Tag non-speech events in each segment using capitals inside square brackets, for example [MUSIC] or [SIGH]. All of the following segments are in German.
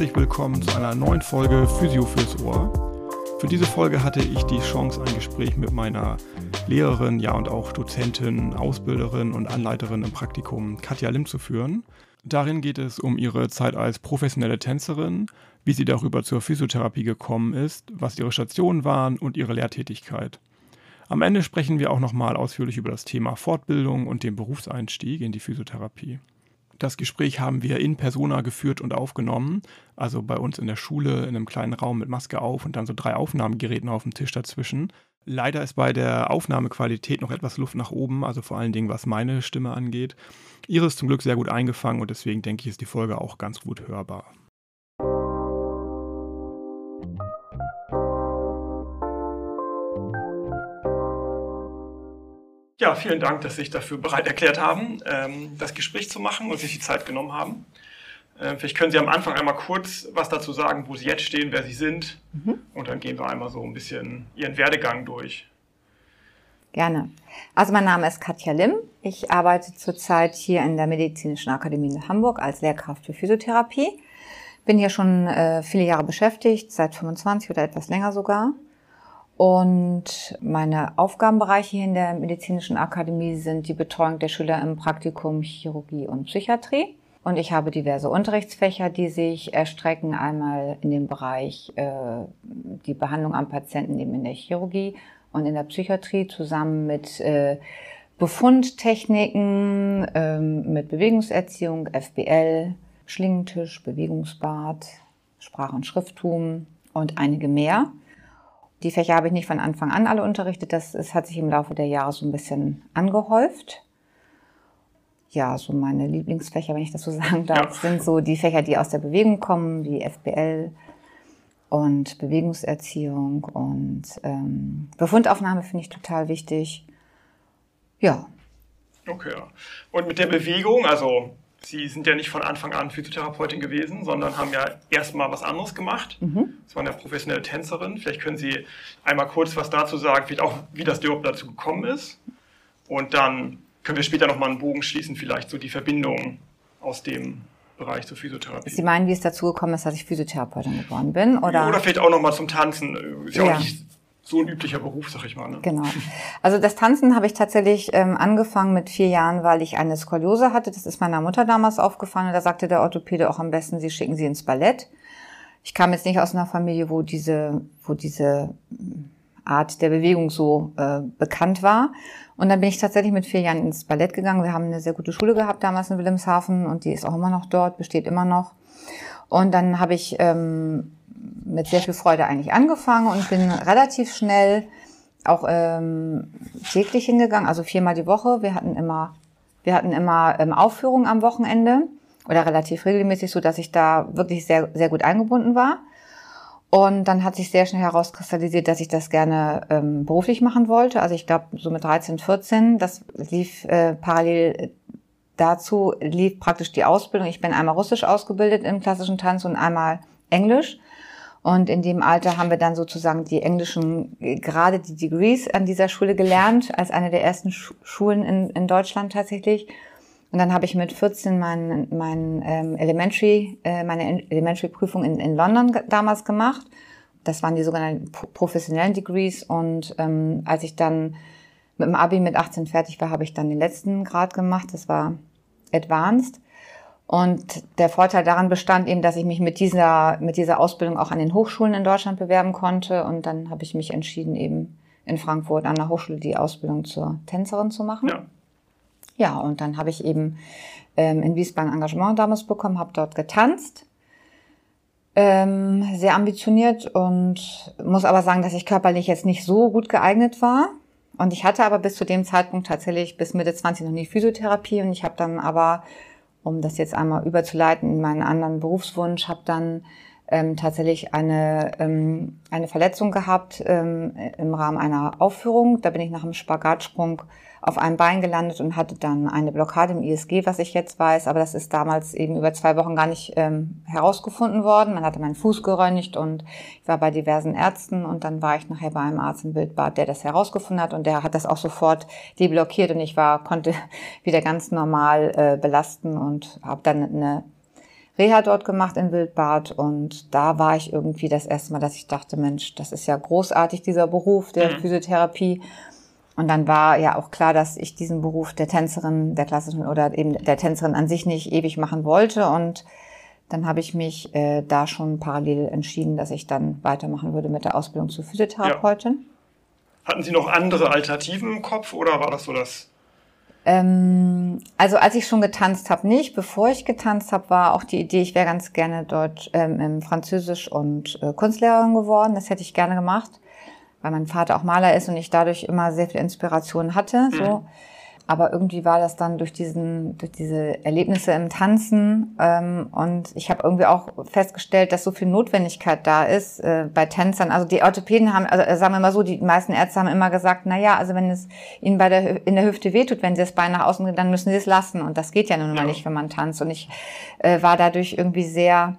herzlich willkommen zu einer neuen Folge Physio fürs Ohr. Für diese Folge hatte ich die Chance, ein Gespräch mit meiner Lehrerin, ja und auch Dozentin, Ausbilderin und Anleiterin im Praktikum Katja Lim zu führen. Darin geht es um ihre Zeit als professionelle Tänzerin, wie sie darüber zur Physiotherapie gekommen ist, was ihre Stationen waren und ihre Lehrtätigkeit. Am Ende sprechen wir auch nochmal ausführlich über das Thema Fortbildung und den Berufseinstieg in die Physiotherapie. Das Gespräch haben wir in Persona geführt und aufgenommen, also bei uns in der Schule in einem kleinen Raum mit Maske auf und dann so drei Aufnahmegeräten auf dem Tisch dazwischen. Leider ist bei der Aufnahmequalität noch etwas Luft nach oben, also vor allen Dingen was meine Stimme angeht. Ihre ist zum Glück sehr gut eingefangen und deswegen denke ich, ist die Folge auch ganz gut hörbar. Ja, vielen Dank, dass Sie sich dafür bereit erklärt haben, ähm, das Gespräch zu machen und sich die Zeit genommen haben. Ähm, vielleicht können Sie am Anfang einmal kurz was dazu sagen, wo Sie jetzt stehen, wer Sie sind. Mhm. Und dann gehen wir einmal so ein bisschen Ihren Werdegang durch. Gerne. Also mein Name ist Katja Lim. Ich arbeite zurzeit hier in der Medizinischen Akademie in Hamburg als Lehrkraft für Physiotherapie. Bin hier schon äh, viele Jahre beschäftigt, seit 25 oder etwas länger sogar. Und meine Aufgabenbereiche hier in der Medizinischen Akademie sind die Betreuung der Schüler im Praktikum Chirurgie und Psychiatrie. Und ich habe diverse Unterrichtsfächer, die sich erstrecken. Einmal in dem Bereich äh, die Behandlung am Patienten eben in der Chirurgie und in der Psychiatrie zusammen mit äh, Befundtechniken, äh, mit Bewegungserziehung, FBL, Schlingentisch, Bewegungsbad, Sprach- und Schrifttum und einige mehr. Die Fächer habe ich nicht von Anfang an alle unterrichtet. Das, das hat sich im Laufe der Jahre so ein bisschen angehäuft. Ja, so meine Lieblingsfächer, wenn ich das so [LAUGHS] sagen darf, sind so die Fächer, die aus der Bewegung kommen, wie FBL und Bewegungserziehung und ähm, Befundaufnahme finde ich total wichtig. Ja. Okay. Und mit der Bewegung, also Sie sind ja nicht von Anfang an Physiotherapeutin gewesen, sondern haben ja erstmal was anderes gemacht. Mhm. Sie waren ja professionelle Tänzerin. Vielleicht können Sie einmal kurz was dazu sagen, vielleicht auch, wie das überhaupt dazu gekommen ist. Und dann können wir später nochmal einen Bogen schließen, vielleicht so die Verbindung aus dem Bereich zur Physiotherapie. Sie meinen, wie es dazu gekommen ist, dass ich Physiotherapeutin geworden bin? Oder, oder vielleicht auch nochmal zum Tanzen. Ist ja, ja. auch nicht so ein üblicher Beruf, sag ich mal. Ne? Genau. Also das Tanzen habe ich tatsächlich ähm, angefangen mit vier Jahren, weil ich eine Skoliose hatte. Das ist meiner Mutter damals aufgefallen. Da sagte der Orthopäde auch am besten, Sie schicken sie ins Ballett. Ich kam jetzt nicht aus einer Familie, wo diese, wo diese hm, Art der Bewegung so äh, bekannt war. Und dann bin ich tatsächlich mit vier Jahren ins Ballett gegangen. Wir haben eine sehr gute Schule gehabt damals in Wilhelmshaven und die ist auch immer noch dort, besteht immer noch. Und dann habe ich ähm, mit sehr viel Freude eigentlich angefangen und bin relativ schnell auch ähm, täglich hingegangen, also viermal die Woche. Wir hatten immer, wir hatten immer ähm, Aufführungen am Wochenende oder relativ regelmäßig, so dass ich da wirklich sehr, sehr gut eingebunden war. Und dann hat sich sehr schnell herauskristallisiert, dass ich das gerne ähm, beruflich machen wollte. Also ich glaube, so mit 13, 14, das lief äh, parallel dazu, lief praktisch die Ausbildung. Ich bin einmal russisch ausgebildet im klassischen Tanz und einmal Englisch. Und in dem Alter haben wir dann sozusagen die englischen, gerade die Degrees an dieser Schule gelernt, als eine der ersten Schulen in, in Deutschland tatsächlich. Und dann habe ich mit 14 mein, mein ähm, Elementary, äh, meine Elementary-Prüfung in, in London damals gemacht. Das waren die sogenannten professionellen Degrees. Und ähm, als ich dann mit dem Abi mit 18 fertig war, habe ich dann den letzten Grad gemacht. Das war Advanced. Und der Vorteil daran bestand eben, dass ich mich mit dieser, mit dieser Ausbildung auch an den Hochschulen in Deutschland bewerben konnte. Und dann habe ich mich entschieden, eben in Frankfurt an der Hochschule die Ausbildung zur Tänzerin zu machen. Ja, ja und dann habe ich eben ähm, in Wiesbaden Engagement damals bekommen, habe dort getanzt. Ähm, sehr ambitioniert und muss aber sagen, dass ich körperlich jetzt nicht so gut geeignet war. Und ich hatte aber bis zu dem Zeitpunkt tatsächlich bis Mitte 20 noch nie Physiotherapie und ich habe dann aber um das jetzt einmal überzuleiten in meinen anderen Berufswunsch, habe dann ähm, tatsächlich eine, ähm, eine Verletzung gehabt ähm, im Rahmen einer Aufführung. Da bin ich nach einem Spagatsprung auf einem Bein gelandet und hatte dann eine Blockade im ISG, was ich jetzt weiß, aber das ist damals eben über zwei Wochen gar nicht ähm, herausgefunden worden. Man hatte meinen Fuß geröntgt und ich war bei diversen Ärzten und dann war ich nachher bei einem Arzt im Wildbad, der das herausgefunden hat und der hat das auch sofort deblockiert und ich war konnte [LAUGHS] wieder ganz normal äh, belasten und habe dann eine Reha dort gemacht in Wildbad und da war ich irgendwie das erste Mal, dass ich dachte, Mensch, das ist ja großartig, dieser Beruf der mhm. Physiotherapie. Und dann war ja auch klar, dass ich diesen Beruf der Tänzerin, der klassischen oder eben der Tänzerin an sich nicht ewig machen wollte. Und dann habe ich mich äh, da schon parallel entschieden, dass ich dann weitermachen würde mit der Ausbildung zur Physiotherapeutin. Ja. Hatten Sie noch andere Alternativen im Kopf oder war das so das? Ähm, also als ich schon getanzt habe, nicht. Bevor ich getanzt habe, war auch die Idee, ich wäre ganz gerne dort ähm, Französisch und äh, Kunstlehrerin geworden. Das hätte ich gerne gemacht, weil mein Vater auch Maler ist und ich dadurch immer sehr viel Inspiration hatte. So. Mhm. Aber irgendwie war das dann durch diesen, durch diese Erlebnisse im Tanzen ähm, und ich habe irgendwie auch festgestellt, dass so viel Notwendigkeit da ist äh, bei Tänzern. Also die Orthopäden haben, also sagen wir mal so, die meisten Ärzte haben immer gesagt, na ja, also wenn es ihnen bei der in der Hüfte wehtut, wenn sie das Bein nach außen gehen, dann müssen sie es lassen und das geht ja nun mal ja. nicht, wenn man tanzt. Und ich äh, war dadurch irgendwie sehr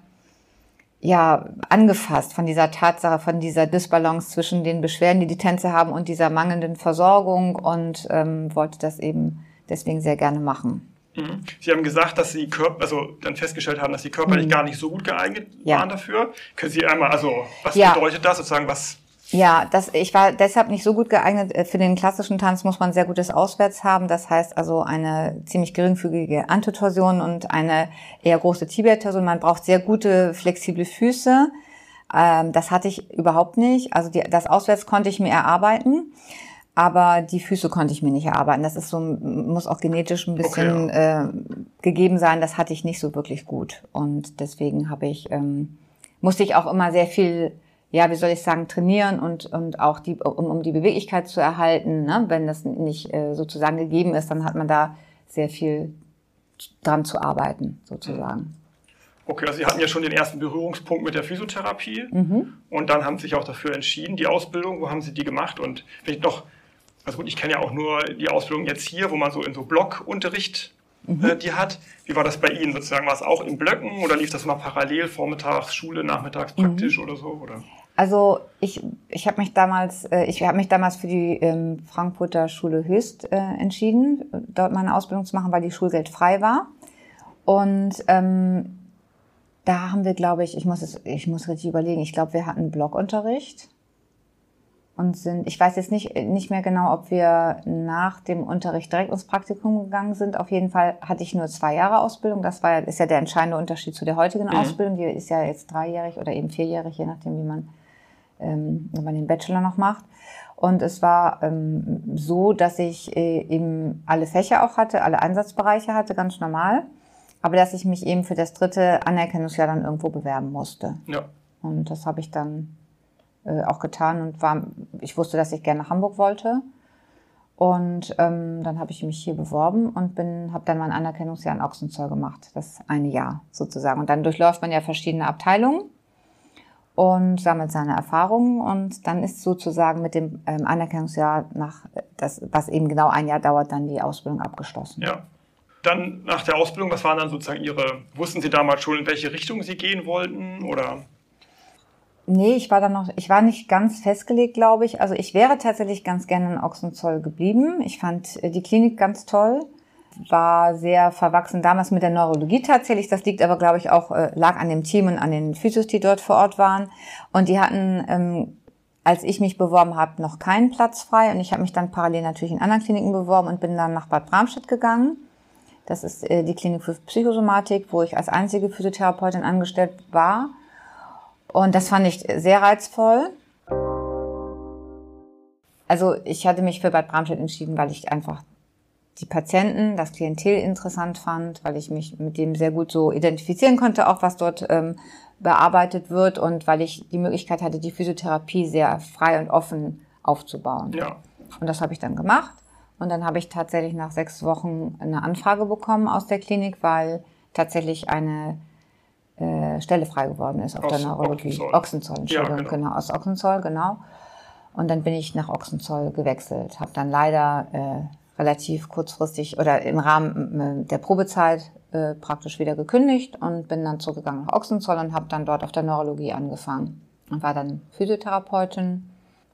ja, angefasst von dieser Tatsache, von dieser Disbalance zwischen den Beschwerden, die die Tänze haben und dieser mangelnden Versorgung und ähm, wollte das eben deswegen sehr gerne machen. Mhm. Sie haben gesagt, dass Sie Körper, also dann festgestellt haben, dass Sie körperlich mhm. gar nicht so gut geeignet ja. waren dafür. Können Sie einmal, also was ja. bedeutet das sozusagen, was ja, das, ich war deshalb nicht so gut geeignet. Äh, für den klassischen Tanz muss man sehr gutes Auswärts haben. Das heißt also eine ziemlich geringfügige Antetorsion und eine eher große Tibiatorsion. Man braucht sehr gute, flexible Füße. Ähm, das hatte ich überhaupt nicht. Also die, das Auswärts konnte ich mir erarbeiten. Aber die Füße konnte ich mir nicht erarbeiten. Das ist so, muss auch genetisch ein bisschen okay, ja. äh, gegeben sein. Das hatte ich nicht so wirklich gut. Und deswegen habe ich, ähm, musste ich auch immer sehr viel ja, wie soll ich sagen, trainieren und, und auch die, um, um die Beweglichkeit zu erhalten. Ne? Wenn das nicht äh, sozusagen gegeben ist, dann hat man da sehr viel dran zu arbeiten, sozusagen. Okay, also Sie hatten ja schon den ersten Berührungspunkt mit der Physiotherapie mhm. und dann haben Sie sich auch dafür entschieden, die Ausbildung, wo haben Sie die gemacht? Und wenn ich noch, also gut, ich kenne ja auch nur die Ausbildung jetzt hier, wo man so in so Blockunterricht mhm. äh, die hat. Wie war das bei Ihnen sozusagen? War es auch in Blöcken oder lief das mal parallel, vormittags Schule, nachmittags praktisch mhm. oder so? Oder? Also ich, ich habe mich damals, äh, ich habe mich damals für die ähm, Frankfurter Schule Höchst äh, entschieden, dort meine Ausbildung zu machen, weil die Schulgeld frei war. Und ähm, da haben wir, glaube ich, ich muss es, ich muss richtig überlegen. Ich glaube, wir hatten Blockunterricht und sind, ich weiß jetzt nicht, nicht mehr genau, ob wir nach dem Unterricht direkt ins Praktikum gegangen sind. Auf jeden Fall hatte ich nur zwei Jahre Ausbildung. Das war ja, ist ja der entscheidende Unterschied zu der heutigen mhm. Ausbildung. Die ist ja jetzt dreijährig oder eben vierjährig, je nachdem, wie man ähm, wenn man den Bachelor noch macht. Und es war ähm, so, dass ich äh, eben alle Fächer auch hatte, alle Einsatzbereiche hatte, ganz normal. Aber dass ich mich eben für das dritte Anerkennungsjahr dann irgendwo bewerben musste. Ja. Und das habe ich dann äh, auch getan und war, ich wusste, dass ich gerne nach Hamburg wollte. Und ähm, dann habe ich mich hier beworben und bin, habe dann mein Anerkennungsjahr in Ochsenzoll gemacht, das eine Jahr sozusagen. Und dann durchläuft man ja verschiedene Abteilungen und sammelt seine Erfahrungen und dann ist sozusagen mit dem ähm, Anerkennungsjahr nach das, was eben genau ein Jahr dauert, dann die Ausbildung abgeschlossen. Ja. Dann nach der Ausbildung, was waren dann sozusagen Ihre, wussten Sie damals schon, in welche Richtung Sie gehen wollten oder? Nee, ich war dann noch, ich war nicht ganz festgelegt, glaube ich. Also ich wäre tatsächlich ganz gerne in Ochsenzoll geblieben. Ich fand äh, die Klinik ganz toll war sehr verwachsen damals mit der Neurologie tatsächlich. Das liegt aber, glaube ich, auch, äh, lag an dem Team und an den Physios, die dort vor Ort waren. Und die hatten, ähm, als ich mich beworben habe, noch keinen Platz frei. Und ich habe mich dann parallel natürlich in anderen Kliniken beworben und bin dann nach Bad Bramstedt gegangen. Das ist äh, die Klinik für Psychosomatik, wo ich als einzige Physiotherapeutin angestellt war. Und das fand ich sehr reizvoll. Also ich hatte mich für Bad Bramstedt entschieden, weil ich einfach die Patienten, das Klientel interessant fand, weil ich mich mit dem sehr gut so identifizieren konnte, auch was dort ähm, bearbeitet wird und weil ich die Möglichkeit hatte, die Physiotherapie sehr frei und offen aufzubauen. Ja. Und das habe ich dann gemacht. Und dann habe ich tatsächlich nach sechs Wochen eine Anfrage bekommen aus der Klinik, weil tatsächlich eine äh, Stelle frei geworden ist auf aus der Neurologie. Ochsenzoll, Ochsenzoll Entschuldigung, ja, genau. genau, aus Ochsenzoll, genau. Und dann bin ich nach Ochsenzoll gewechselt, habe dann leider äh, relativ kurzfristig oder im Rahmen äh, der Probezeit äh, praktisch wieder gekündigt und bin dann zurückgegangen nach Ochsenzoll und habe dann dort auf der Neurologie angefangen und war dann Physiotherapeutin,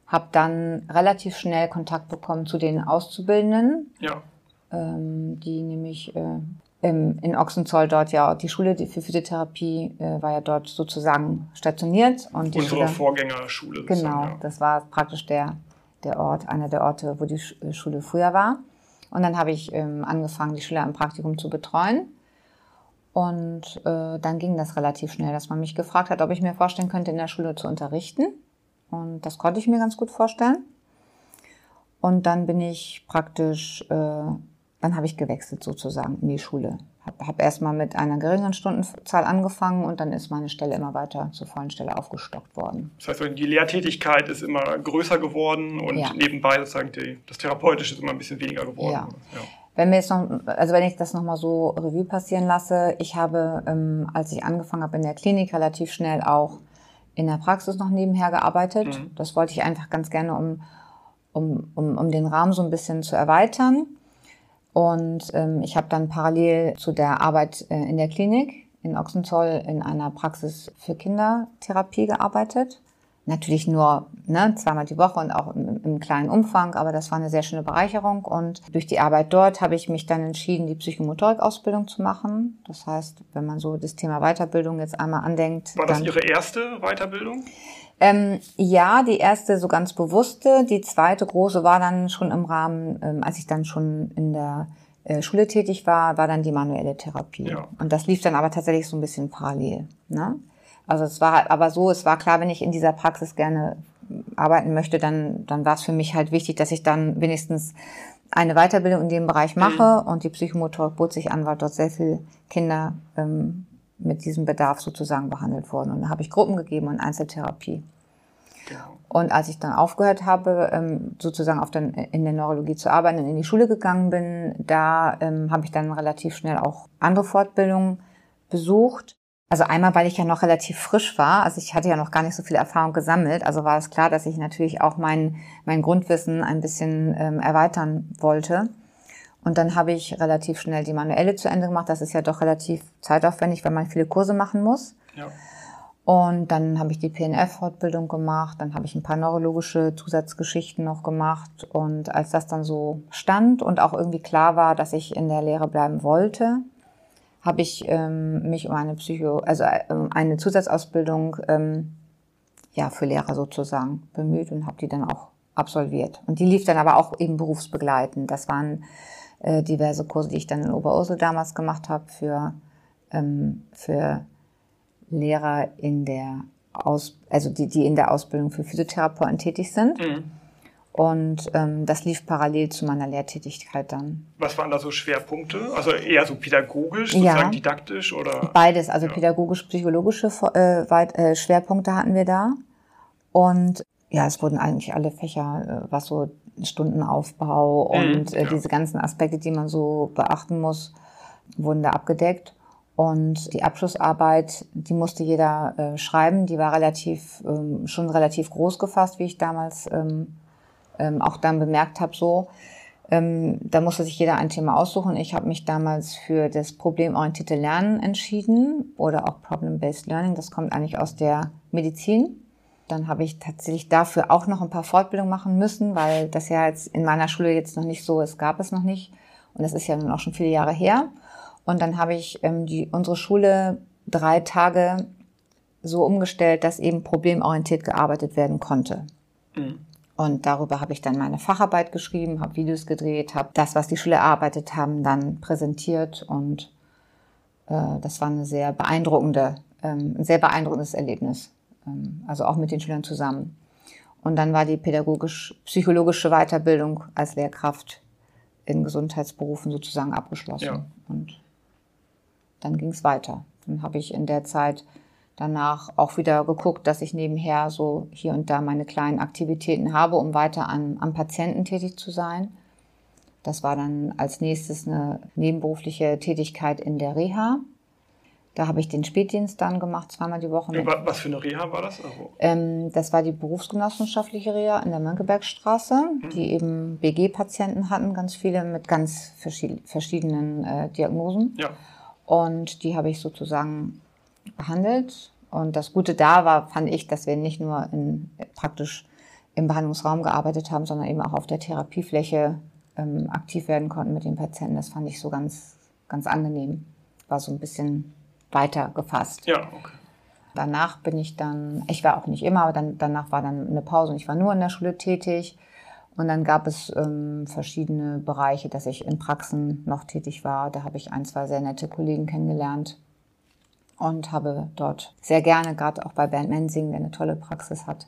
habe dann relativ schnell Kontakt bekommen zu den Auszubildenden, ja. ähm, die nämlich äh, ähm, in Ochsenzoll dort ja die Schule für Physiotherapie äh, war ja dort sozusagen stationiert. Und die Unsere Schule, Vorgängerschule. Genau, ja. das war praktisch der, der Ort, einer der Orte, wo die Sch- Schule früher war. Und dann habe ich ähm, angefangen, die Schüler im Praktikum zu betreuen. Und äh, dann ging das relativ schnell, dass man mich gefragt hat, ob ich mir vorstellen könnte, in der Schule zu unterrichten. Und das konnte ich mir ganz gut vorstellen. Und dann bin ich praktisch, äh, dann habe ich gewechselt sozusagen in die Schule. Habe hab erstmal mit einer geringeren Stundenzahl angefangen und dann ist meine Stelle immer weiter zur vollen Stelle aufgestockt worden. Das heißt, die Lehrtätigkeit ist immer größer geworden und Ja. nebenbei sozusagen die, das Therapeutische ist immer ein bisschen weniger geworden. Ja. Ja. Wenn wir jetzt noch, also wenn ich das nochmal so Revue passieren lasse, ich habe, ähm, als ich angefangen habe in der Klinik, relativ schnell auch in der Praxis noch nebenher gearbeitet. Mhm. Das wollte ich einfach ganz gerne, um, um, um, um den Rahmen so ein bisschen zu erweitern. Und ähm, ich habe dann parallel zu der Arbeit äh, in der Klinik in Ochsenzoll in einer Praxis für Kindertherapie gearbeitet. Natürlich nur ne, zweimal die Woche und auch im, im kleinen Umfang, aber das war eine sehr schöne Bereicherung. Und durch die Arbeit dort habe ich mich dann entschieden, die Psychomotorik-Ausbildung zu machen. Das heißt, wenn man so das Thema Weiterbildung jetzt einmal andenkt. War das dann, Ihre erste Weiterbildung? ähm, ja, die erste so ganz bewusste. Die zweite große war dann schon im Rahmen, ähm, als ich dann schon in der äh, Schule tätig war, war dann die manuelle Therapie. Ja. Und das lief dann aber tatsächlich so ein bisschen parallel. Ne? Also es war halt aber so, es war klar, wenn ich in dieser Praxis gerne arbeiten möchte, dann, dann war es für mich halt wichtig, dass ich dann wenigstens eine Weiterbildung in dem Bereich mache und die Psychomotorik bot sich an, weil dort sehr viele Kinder ähm, mit diesem Bedarf sozusagen behandelt wurden. Und da habe ich Gruppen gegeben und Einzeltherapie. Genau. Und als ich dann aufgehört habe, ähm, sozusagen auf den, in der Neurologie zu arbeiten und in die Schule gegangen bin, da ähm, habe ich dann relativ schnell auch andere Fortbildungen besucht. Also einmal, weil ich ja noch relativ frisch war, also ich hatte ja noch gar nicht so viel Erfahrung gesammelt, also war es klar, dass ich natürlich auch mein, mein Grundwissen ein bisschen ähm, erweitern wollte. Und dann habe ich relativ schnell die manuelle zu Ende gemacht. Das ist ja doch relativ zeitaufwendig, wenn man viele Kurse machen muss. Ja. Und dann habe ich die PNF-Fortbildung gemacht, dann habe ich ein paar neurologische Zusatzgeschichten noch gemacht. Und als das dann so stand und auch irgendwie klar war, dass ich in der Lehre bleiben wollte, habe ich ähm, mich um eine Psycho, also äh, eine Zusatzausbildung ähm, ja für Lehrer sozusagen bemüht und habe die dann auch absolviert. Und die lief dann aber auch eben berufsbegleitend. Das waren äh, diverse Kurse, die ich dann in Oberursel damals gemacht habe für ähm, für Lehrer in der Aus, also die, die in der Ausbildung für Physiotherapeuten tätig sind. Mhm. Und ähm, das lief parallel zu meiner Lehrtätigkeit dann. Was waren da so Schwerpunkte? Also eher so pädagogisch, Ja. sozusagen didaktisch oder? Beides, also Ja. pädagogisch-psychologische äh, äh, Schwerpunkte hatten wir da. Und ja, es wurden eigentlich alle Fächer, äh, was so Stundenaufbau Mhm, und äh, ja. diese ganzen Aspekte, die man so beachten muss, wurden da abgedeckt. Und die Abschlussarbeit, die musste jeder äh, schreiben. Die war relativ, ähm, schon relativ groß gefasst, wie ich damals ähm, ähm, auch dann bemerkt habe, so. Ähm, da musste sich jeder ein Thema aussuchen. Ich habe mich damals für das problemorientierte Lernen entschieden oder auch Problem-Based Learning. Das kommt eigentlich aus der Medizin. Dann habe ich tatsächlich dafür auch noch ein paar Fortbildungen machen müssen, weil das ja jetzt in meiner Schule jetzt noch nicht so ist, gab es noch nicht. Und das ist ja nun auch schon viele Jahre her. Und dann habe ich ähm, die, unsere Schule drei Tage so umgestellt, dass eben problemorientiert gearbeitet werden konnte. Mhm. Und darüber habe ich dann meine Facharbeit geschrieben, habe Videos gedreht, habe das, was die Schüler erarbeitet haben, dann präsentiert und äh, das war eine sehr beeindruckende, ähm, ein sehr beeindruckendes Erlebnis. Ähm, also auch mit den Schülern zusammen. Und dann war die pädagogisch-psychologische Weiterbildung als Lehrkraft in Gesundheitsberufen sozusagen abgeschlossen. Ja. Und dann ging es weiter. Dann habe ich in der Zeit danach auch wieder geguckt, dass ich nebenher so hier und da meine kleinen Aktivitäten habe, um weiter an, am Patienten tätig zu sein. Das war dann als nächstes eine nebenberufliche Tätigkeit in der Reha. Da habe ich den Spätdienst dann gemacht, zweimal die Woche. Was für eine Reha war das? Also, ähm, das war die berufsgenossenschaftliche Reha in der Mönckebergstraße, die eben BG-Patienten hatten, ganz viele mit ganz verschied verschiedenen äh, Diagnosen. ja. Und die habe ich sozusagen behandelt. Und das Gute da war, fand ich, dass wir nicht nur in, praktisch im Behandlungsraum gearbeitet haben, sondern eben auch auf der Therapiefläche ähm, aktiv werden konnten mit den Patienten. Das fand ich so ganz, ganz angenehm. War so ein bisschen weiter gefasst. Ja, okay. Danach bin ich dann, ich war auch nicht immer, aber dann, danach war dann eine Pause und ich war nur in der Schule tätig. Und dann gab es ähm, verschiedene Bereiche, dass ich in Praxen noch tätig war. Da habe ich ein, zwei sehr nette Kollegen kennengelernt und habe dort sehr gerne, gerade auch bei Bernd Mensing, der eine tolle Praxis hat,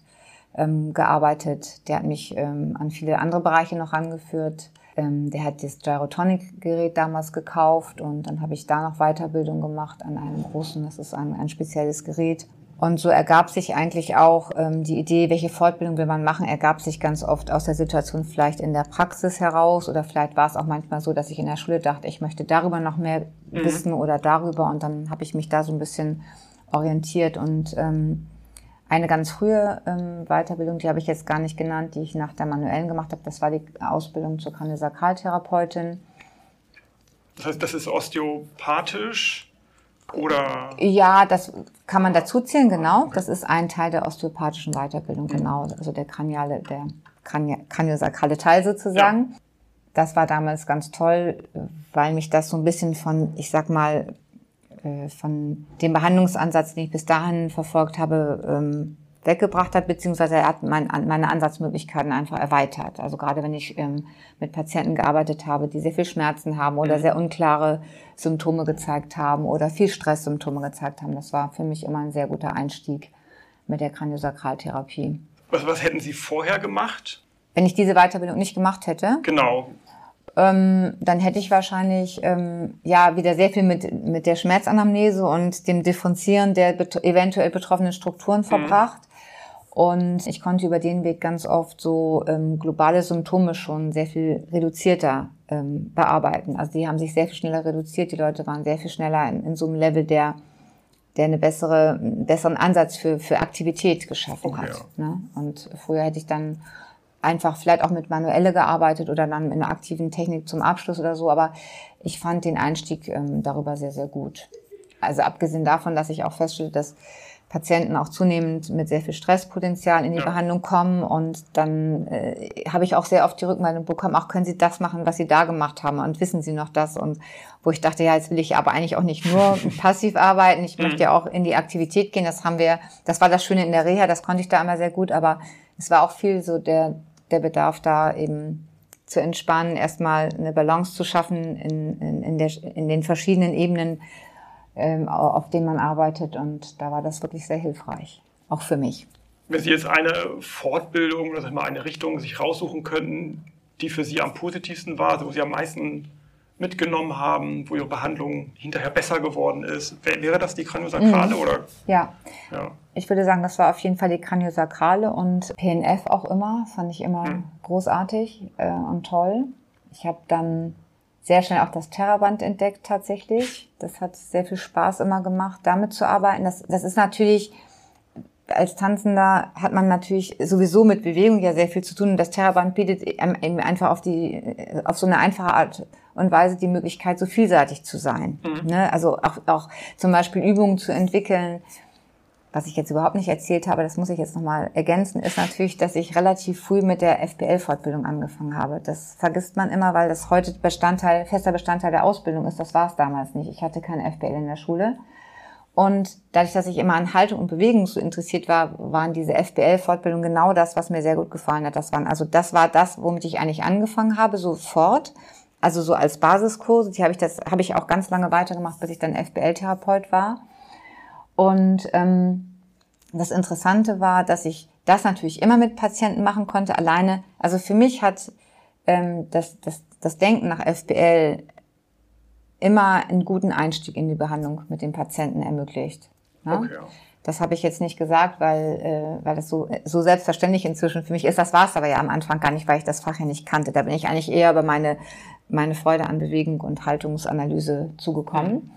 ähm, gearbeitet. Der hat mich ähm, an viele andere Bereiche noch angeführt. Ähm, der hat das Gyrotonic-Gerät damals gekauft und dann habe ich da noch Weiterbildung gemacht an einem großen, das ist ein, ein spezielles Gerät. Und so ergab sich eigentlich auch ähm, die Idee, welche Fortbildung will man machen, ergab sich ganz oft aus der Situation vielleicht in der Praxis heraus oder vielleicht war es auch manchmal so, dass ich in der Schule dachte, ich möchte darüber noch mehr mhm. wissen oder darüber und dann habe ich mich da so ein bisschen orientiert und ähm, eine ganz frühe ähm, Weiterbildung, die habe ich jetzt gar nicht genannt, die ich nach der manuellen gemacht habe, das war die Ausbildung zur Kraniosakraltherapeutin. Das heißt, das ist osteopathisch? Oder? Ja, das kann man dazu zählen, genau. Das ist ein Teil der osteopathischen Weiterbildung, genau. Also der kraniale, der kraniosakrale Teil sozusagen. Ja. Das war damals ganz toll, weil mich das so ein bisschen von, ich sag mal, äh, von dem Behandlungsansatz, den ich bis dahin verfolgt habe, ähm, weggebracht hat, beziehungsweise er hat mein, meine Ansatzmöglichkeiten einfach erweitert. Also gerade wenn ich ähm, mit Patienten gearbeitet habe, die sehr viel Schmerzen haben oder mhm. sehr unklare Symptome gezeigt haben oder viel Stresssymptome gezeigt haben, das war für mich immer ein sehr guter Einstieg mit der Kraniosakraltherapie. Was, was hätten Sie vorher gemacht? Wenn ich diese Weiterbildung nicht gemacht hätte? Genau. Ähm, dann hätte ich wahrscheinlich ähm, ja wieder sehr viel mit mit der Schmerzanamnese und dem Differenzieren der bet eventuell betroffenen Strukturen mhm. Und ich konnte über den Weg ganz oft so ähm, globale Symptome schon sehr viel reduzierter ähm, bearbeiten. Also die haben sich sehr viel schneller reduziert. Die Leute waren sehr viel schneller in, in so einem Level, der, der eine bessere, einen besseren Ansatz für, für Aktivität geschaffen okay, hat. Ja. Ne? Und früher hätte ich dann einfach vielleicht auch mit Manuelle gearbeitet oder dann mit einer aktiven Technik zum Abschluss oder so. Aber ich fand den Einstieg ähm, darüber sehr, sehr gut. Also abgesehen davon, dass ich auch feststelle, dass Patienten auch zunehmend mit sehr viel Stresspotenzial in die ja. Behandlung kommen. Und dann äh, habe ich auch sehr oft die Rückmeldung bekommen, auch können Sie das machen, was Sie da gemacht haben und wissen Sie noch das? Und wo ich dachte, ja, jetzt will ich aber eigentlich auch nicht nur [LAUGHS] passiv arbeiten, ich möchte ja auch in die Aktivität gehen. Das haben wir, das war das Schöne in der Reha, das konnte ich da immer sehr gut, aber es war auch viel so der, der Bedarf da eben zu entspannen, erstmal eine Balance zu schaffen in, in, in, der, in den verschiedenen Ebenen auf denen man arbeitet. Und da war das wirklich sehr hilfreich, auch für mich. Wenn Sie jetzt eine Fortbildung oder mal eine Richtung sich raussuchen könnten, die für Sie am positivsten war, wo Sie am meisten mitgenommen haben, wo Ihre Behandlung hinterher besser geworden ist, wäre das die Kraniosakrale mhm. oder? Ja. ja. Ich würde sagen, das war auf jeden Fall die Kraniosakrale und PNF auch immer, fand ich immer mhm. großartig äh, und toll. Ich habe dann sehr schnell auch das Terraband entdeckt tatsächlich. Das hat sehr viel Spaß immer gemacht, damit zu arbeiten. Das, das ist natürlich, als Tanzender hat man natürlich sowieso mit Bewegung ja sehr viel zu tun. Und das Terraband bietet eben einfach auf die, auf so eine einfache Art und Weise die Möglichkeit, so vielseitig zu sein. Mhm. Ne? Also auch, auch zum Beispiel Übungen zu entwickeln, was ich jetzt überhaupt nicht erzählt habe, das muss ich jetzt nochmal ergänzen, ist natürlich, dass ich relativ früh mit der FBL-Fortbildung angefangen habe. Das vergisst man immer, weil das heute Bestandteil, fester Bestandteil der Ausbildung ist. Das war es damals nicht. Ich hatte keine FBL in der Schule. Und dadurch, dass ich immer an Haltung und Bewegung so interessiert war, waren diese FBL-Fortbildungen genau das, was mir sehr gut gefallen hat. Das waren, also das war das, womit ich eigentlich angefangen habe, sofort. Also so als Basiskurse. Die habe ich das, habe ich auch ganz lange weitergemacht, bis ich dann FBL-Therapeut war. Und ähm, das Interessante war, dass ich das natürlich immer mit Patienten machen konnte, alleine. Also für mich hat ähm, das, das, das Denken nach FBL immer einen guten Einstieg in die Behandlung mit dem Patienten ermöglicht. Ne? Okay. Das habe ich jetzt nicht gesagt, weil, äh, weil das so, so selbstverständlich inzwischen für mich ist. Das war es aber ja am Anfang gar nicht, weil ich das Fach ja nicht kannte. Da bin ich eigentlich eher über meine, meine Freude an Bewegung und Haltungsanalyse zugekommen. Mhm.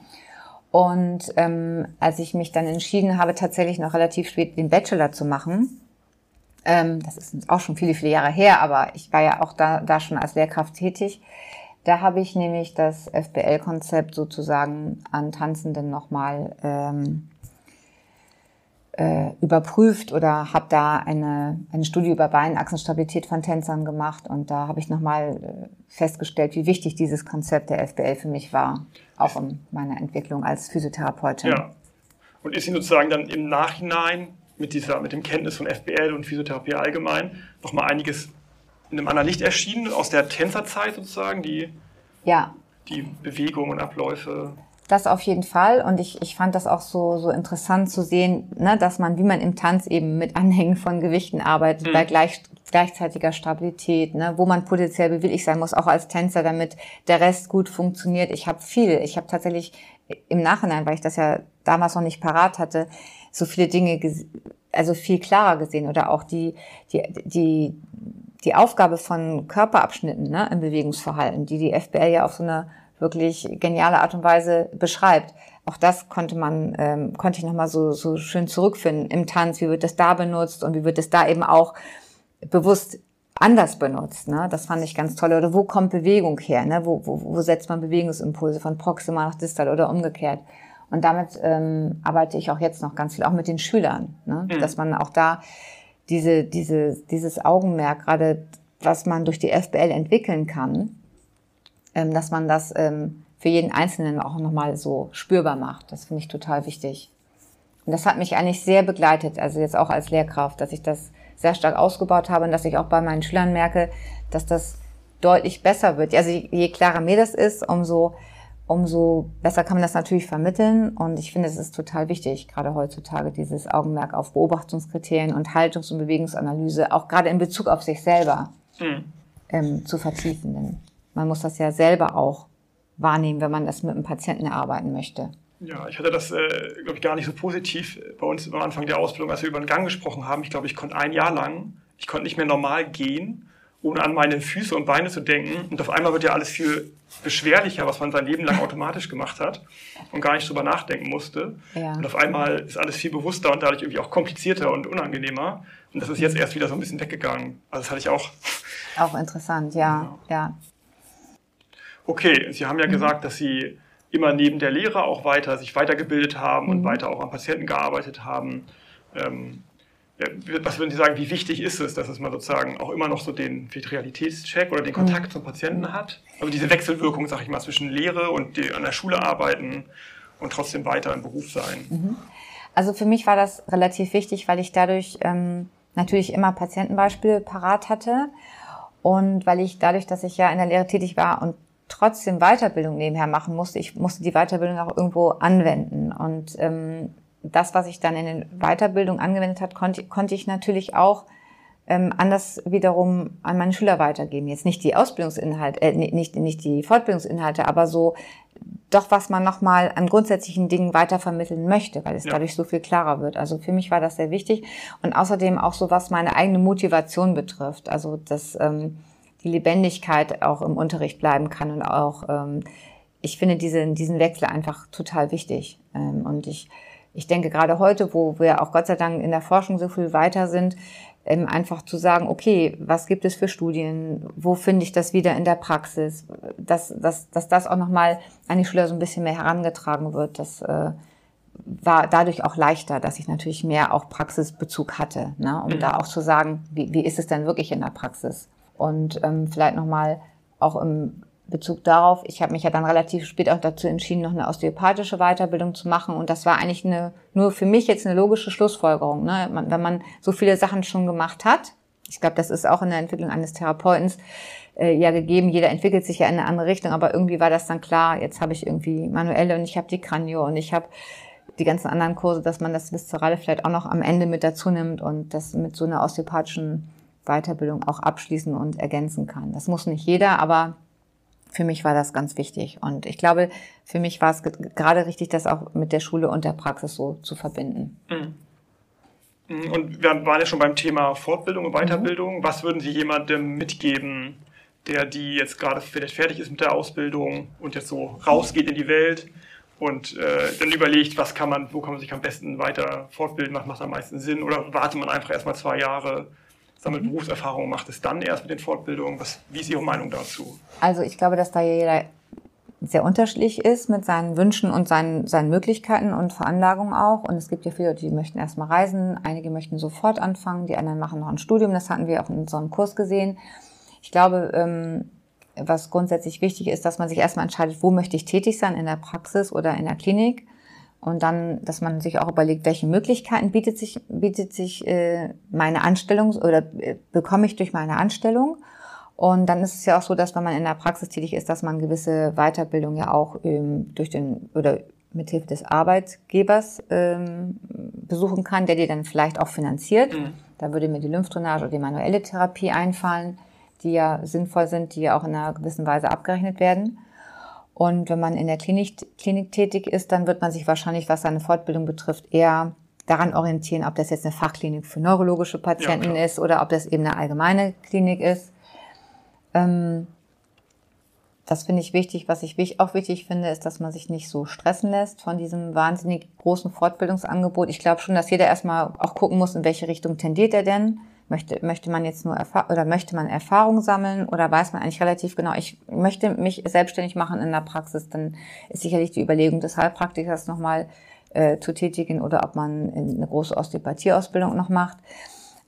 Und ähm, als ich mich dann entschieden habe, tatsächlich noch relativ spät den Bachelor zu machen, ähm, das ist auch schon viele, viele Jahre her, aber ich war ja auch da, da schon als Lehrkraft tätig, da habe ich nämlich das FBL-Konzept sozusagen an Tanzenden nochmal ähm, äh, überprüft oder habe da eine, eine Studie über Beinachsenstabilität von Tänzern gemacht und da habe ich nochmal äh, festgestellt, wie wichtig dieses Konzept der FBL für mich war, auch in meiner Entwicklung als Physiotherapeutin. Ja. Und ist Ihnen sozusagen dann im Nachhinein mit dieser, mit dem Kenntnis von FBL und Physiotherapie allgemein nochmal einiges in einem anderen Licht erschienen aus der Tänzerzeit sozusagen, die, ja. die Bewegung und Abläufe? Das auf jeden Fall. Und ich, ich fand das auch so, so interessant zu sehen, ne, dass man, wie man im Tanz eben mit Anhängen von Gewichten arbeitet, mhm. bei gleich, gleichzeitiger Stabilität, ne, wo man potenziell bewilligt sein muss, auch als Tänzer, damit der Rest gut funktioniert. Ich habe viel. Ich habe tatsächlich im Nachhinein, weil ich das ja damals noch nicht parat hatte, so viele Dinge, also viel klarer gesehen oder auch die, die, die, die Aufgabe von Körperabschnitten ne, im Bewegungsverhalten, die die FBL ja auf so eine wirklich geniale Art und Weise beschreibt. Auch das konnte man, ähm, konnte ich nochmal so, so schön zurückfinden im Tanz. Wie wird das da benutzt und wie wird es da eben auch bewusst anders benutzt. Ne? Das fand ich ganz toll. Oder wo kommt Bewegung her? Ne? Wo, wo, wo setzt man Bewegungsimpulse von proximal nach distal oder umgekehrt? Und damit ähm, arbeite ich auch jetzt noch ganz viel, auch mit den Schülern, ne? Mhm. dass man auch da diese, diese, dieses Augenmerk, gerade was man durch die FBL entwickeln kann, dass man das ähm, für jeden Einzelnen auch nochmal so spürbar macht. Das finde ich total wichtig. Und das hat mich eigentlich sehr begleitet, also jetzt auch als Lehrkraft, dass ich das sehr stark ausgebaut habe und dass ich auch bei meinen Schülern merke, dass das deutlich besser wird. Also je klarer mir das ist, umso, umso besser kann man das natürlich vermitteln. Und ich finde, es ist total wichtig, gerade heutzutage dieses Augenmerk auf Beobachtungskriterien und Haltungs- und Bewegungsanalyse, auch gerade in Bezug auf sich selber mhm. ähm, zu vertiefen. Man muss das ja selber auch wahrnehmen, wenn man das mit einem Patienten erarbeiten möchte. Ja, ich hatte das, äh, glaube ich, gar nicht so positiv bei uns am Anfang der Ausbildung, als wir über den Gang gesprochen haben. Ich glaube, ich konnte ein Jahr lang, ich konnte nicht mehr normal gehen, ohne an meine Füße und Beine zu denken. Und auf einmal wird ja alles viel beschwerlicher, was man sein Leben lang [LAUGHS] automatisch gemacht hat und gar nicht drüber nachdenken musste. Ja. Und auf einmal ist alles viel bewusster und dadurch irgendwie auch komplizierter und unangenehmer. Und das ist jetzt erst wieder so ein bisschen weggegangen. Also das hatte ich auch. Auch interessant, ja, ja. ja. Okay, Sie haben ja mhm. gesagt, dass Sie immer neben der Lehre auch weiter sich weitergebildet haben mhm. und weiter auch an Patienten gearbeitet haben. Ähm, was würden Sie sagen, wie wichtig ist es, dass es man sozusagen auch immer noch so den Realitätscheck oder den Kontakt mhm. zum Patienten hat? Also diese Wechselwirkung, sag ich mal, zwischen Lehre und an der Schule arbeiten und trotzdem weiter im Beruf sein. Mhm. Also für mich war das relativ wichtig, weil ich dadurch ähm, natürlich immer Patientenbeispiele parat hatte und weil ich dadurch, dass ich ja in der Lehre tätig war und trotzdem Weiterbildung nebenher machen musste. Ich musste die Weiterbildung auch irgendwo anwenden. Und ähm, das, was ich dann in den Weiterbildung angewendet hat, konnte, konnte ich natürlich auch ähm, anders wiederum an meine Schüler weitergeben. Jetzt nicht die Ausbildungsinhalte, äh, nicht, nicht die Fortbildungsinhalte, aber so doch, was man nochmal an grundsätzlichen Dingen weitervermitteln möchte, weil es ja. dadurch so viel klarer wird. Also für mich war das sehr wichtig. Und außerdem auch so, was meine eigene Motivation betrifft. Also das ähm, die Lebendigkeit auch im Unterricht bleiben kann und auch, ähm, ich finde diesen, diesen Wechsel einfach total wichtig. Ähm, und ich, ich denke gerade heute, wo wir auch Gott sei Dank in der Forschung so viel weiter sind, ähm, einfach zu sagen, okay, was gibt es für Studien, wo finde ich das wieder in der Praxis, dass, dass, dass das auch nochmal an die Schüler so ein bisschen mehr herangetragen wird, das äh, war dadurch auch leichter, dass ich natürlich mehr auch Praxisbezug hatte, ne? um mhm. da auch zu sagen, wie, wie ist es denn wirklich in der Praxis? Und ähm, vielleicht nochmal auch im Bezug darauf, ich habe mich ja dann relativ spät auch dazu entschieden, noch eine osteopathische Weiterbildung zu machen. Und das war eigentlich eine, nur für mich jetzt eine logische Schlussfolgerung. Ne? Man, wenn man so viele Sachen schon gemacht hat, ich glaube, das ist auch in der Entwicklung eines Therapeuten äh, ja gegeben. Jeder entwickelt sich ja in eine andere Richtung, aber irgendwie war das dann klar, jetzt habe ich irgendwie manuelle und ich habe die Kranio und ich habe die ganzen anderen Kurse, dass man das Viszerale vielleicht auch noch am Ende mit dazu nimmt und das mit so einer osteopathischen Weiterbildung auch abschließen und ergänzen kann. Das muss nicht jeder, aber für mich war das ganz wichtig. Und ich glaube, für mich war es gerade richtig, das auch mit der Schule und der Praxis so zu verbinden. Mhm. Mhm. Und wir waren ja schon beim Thema Fortbildung und Weiterbildung. Mhm. Was würden Sie jemandem mitgeben, der die jetzt gerade vielleicht fertig ist mit der Ausbildung und jetzt so rausgeht in die Welt und äh, dann überlegt, was kann man, wo kann man sich am besten weiter fortbilden, was macht am meisten Sinn oder wartet man einfach erstmal zwei Jahre sammelt Berufserfahrung, macht es dann erst mit den Fortbildungen. Was, wie ist Ihre Meinung dazu? Also ich glaube, dass da jeder sehr unterschiedlich ist mit seinen Wünschen und seinen, seinen Möglichkeiten und Veranlagungen auch. Und es gibt ja viele, die möchten erstmal reisen, einige möchten sofort anfangen, die anderen machen noch ein Studium, das hatten wir auch in unserem Kurs gesehen. Ich glaube, ähm, was grundsätzlich wichtig ist, dass man sich erstmal entscheidet, wo möchte ich tätig sein, in der Praxis oder in der Klinik. Und dann, dass man sich auch überlegt, welche Möglichkeiten bietet sich, bietet sich äh, meine Anstellung oder äh, bekomme ich durch meine Anstellung. Und dann ist es ja auch so, dass wenn man in der Praxis tätig ist, dass man gewisse Weiterbildung ja auch ähm, durch den oder mithilfe des Arbeitgebers ähm, besuchen kann, der dir dann vielleicht auch finanziert. Mhm. Da würde mir die Lymphdrainage oder die manuelle Therapie einfallen, die ja sinnvoll sind, die ja auch in einer gewissen Weise abgerechnet werden. Und wenn man in der Klinik, Klinik tätig ist, dann wird man sich wahrscheinlich, was seine Fortbildung betrifft, eher daran orientieren, ob das jetzt eine Fachklinik für neurologische Patienten ja, ist oder ob das eben eine allgemeine Klinik ist. Ähm, das finde ich wichtig. Was ich auch wichtig finde, ist, dass man sich nicht so stressen lässt von diesem wahnsinnig großen Fortbildungsangebot. Ich glaube schon, dass jeder erstmal auch gucken muss, in welche Richtung tendiert er denn. Möchte, möchte man jetzt nur Erfahrung oder möchte man Erfahrung sammeln oder weiß man eigentlich relativ genau, ich möchte mich selbstständig machen in der Praxis, dann ist sicherlich die Überlegung des Heilpraktikers nochmal äh, zu tätigen oder ob man eine große Osteopathieausbildung noch macht.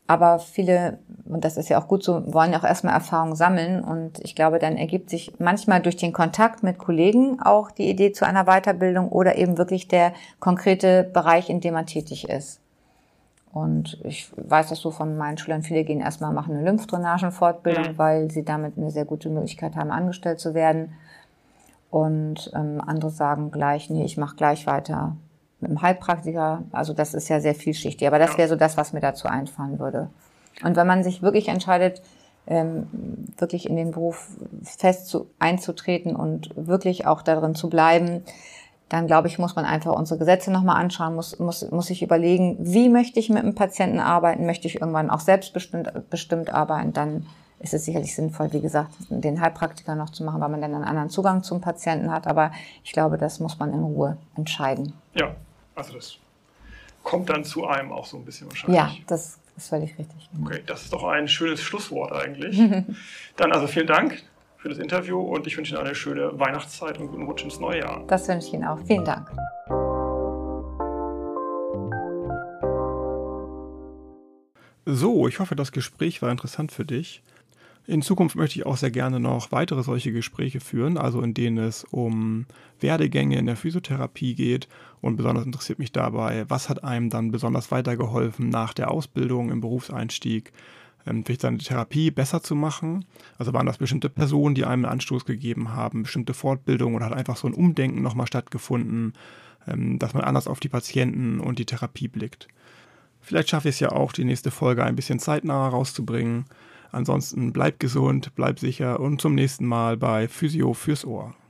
Aber viele, und das ist ja auch gut so, wollen ja auch erstmal Erfahrung sammeln. Und ich glaube, dann ergibt sich manchmal durch den Kontakt mit Kollegen auch die Idee zu einer Weiterbildung oder eben wirklich der konkrete Bereich, in dem man tätig ist. Und ich weiß das so von meinen Schülern, viele gehen erstmal machen eine Lymphdrainagenfortbildung, mhm. weil sie damit eine sehr gute Möglichkeit haben, angestellt zu werden. Und ähm, andere sagen gleich, nee, ich mache gleich weiter mit dem Heilpraktiker. Also das ist ja sehr vielschichtig. Aber das wäre so das, was mir dazu einfallen würde. Und wenn man sich wirklich entscheidet, ähm, wirklich in den Beruf fest zu, einzutreten und wirklich auch darin zu bleiben, dann glaube ich, muss man einfach unsere Gesetze nochmal anschauen, muss, muss, muss sich überlegen, wie möchte ich mit einem Patienten arbeiten, möchte ich irgendwann auch selbstbestimmt bestimmt arbeiten, dann ist es sicherlich sinnvoll, wie gesagt, den Heilpraktiker noch zu machen, weil man dann einen anderen Zugang zum Patienten hat. Aber ich glaube, das muss man in Ruhe entscheiden. Ja, also das kommt dann zu einem auch so ein bisschen wahrscheinlich. Ja, das ist völlig richtig. Okay, das ist doch ein schönes Schlusswort eigentlich. [LAUGHS] dann also vielen Dank für das Interview und ich wünsche Ihnen eine schöne Weihnachtszeit und guten Rutsch ins neue Jahr. Das wünsche ich Ihnen auch. Vielen Dank. So, ich hoffe, das Gespräch war interessant für dich. In Zukunft möchte ich auch sehr gerne noch weitere solche Gespräche führen, also in denen es um Werdegänge in der Physiotherapie geht. Und besonders interessiert mich dabei, was hat einem dann besonders weitergeholfen nach der Ausbildung im Berufseinstieg, ähm, vielleicht seine Therapie besser zu machen. Also waren das bestimmte Personen, die einem einen Anstoß gegeben haben, bestimmte Fortbildungen oder hat einfach so ein Umdenken nochmal stattgefunden, ähm, dass man anders auf die Patienten und die Therapie blickt. Vielleicht schaffe ich es ja auch, die nächste Folge ein bisschen zeitnah rauszubringen. Ansonsten bleibt gesund, bleibt sicher und zum nächsten Mal bei Physio fürs Ohr.